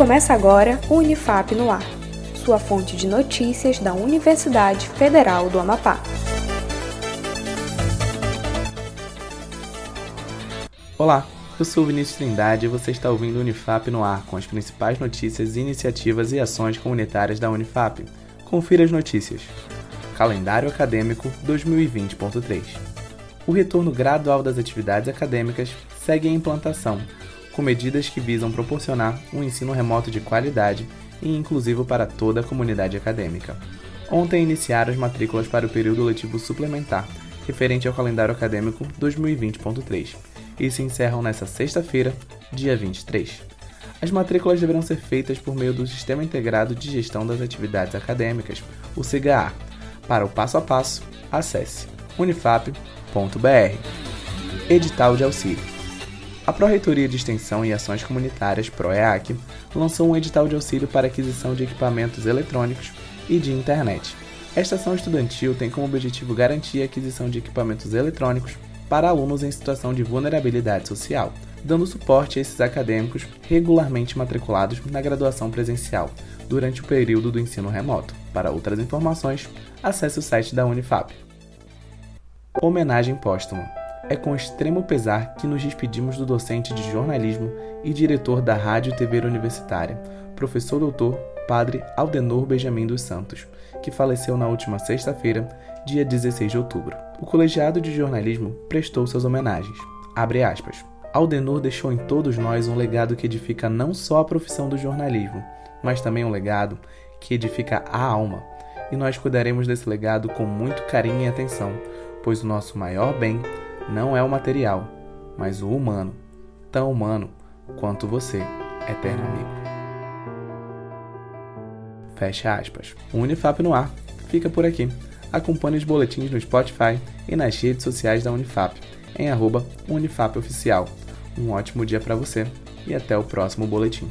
Começa agora o Unifap no Ar, sua fonte de notícias da Universidade Federal do Amapá. Olá, eu sou Vinícius Trindade e você está ouvindo o Unifap no Ar com as principais notícias, iniciativas e ações comunitárias da Unifap. Confira as notícias. Calendário Acadêmico 2020.3 O retorno gradual das atividades acadêmicas segue em implantação com medidas que visam proporcionar um ensino remoto de qualidade e inclusivo para toda a comunidade acadêmica. Ontem iniciaram as matrículas para o período letivo suplementar, referente ao calendário acadêmico 2020.3, e se encerram nesta sexta-feira, dia 23. As matrículas deverão ser feitas por meio do Sistema Integrado de Gestão das Atividades Acadêmicas, o CGA. Para o passo a passo, acesse unifap.br. Edital de auxílio. A Pró-Reitoria de Extensão e Ações Comunitárias, PROEAC, lançou um edital de auxílio para aquisição de equipamentos eletrônicos e de internet. Esta ação estudantil tem como objetivo garantir a aquisição de equipamentos eletrônicos para alunos em situação de vulnerabilidade social, dando suporte a esses acadêmicos regularmente matriculados na graduação presencial durante o período do ensino remoto. Para outras informações, acesse o site da Unifap. Homenagem póstuma. É com extremo pesar que nos despedimos do docente de jornalismo e diretor da Rádio TV Universitária, professor doutor Padre Aldenor Benjamin dos Santos, que faleceu na última sexta-feira, dia 16 de outubro. O colegiado de jornalismo prestou suas homenagens. Abre aspas. Aldenor deixou em todos nós um legado que edifica não só a profissão do jornalismo, mas também um legado que edifica a alma. E nós cuidaremos desse legado com muito carinho e atenção, pois o nosso maior bem não é o material, mas o humano, tão humano quanto você, eterno amigo. Fecha aspas. O Unifap no ar fica por aqui. Acompanhe os boletins no Spotify e nas redes sociais da Unifap, em arroba UnifapOficial. Um ótimo dia para você e até o próximo boletim.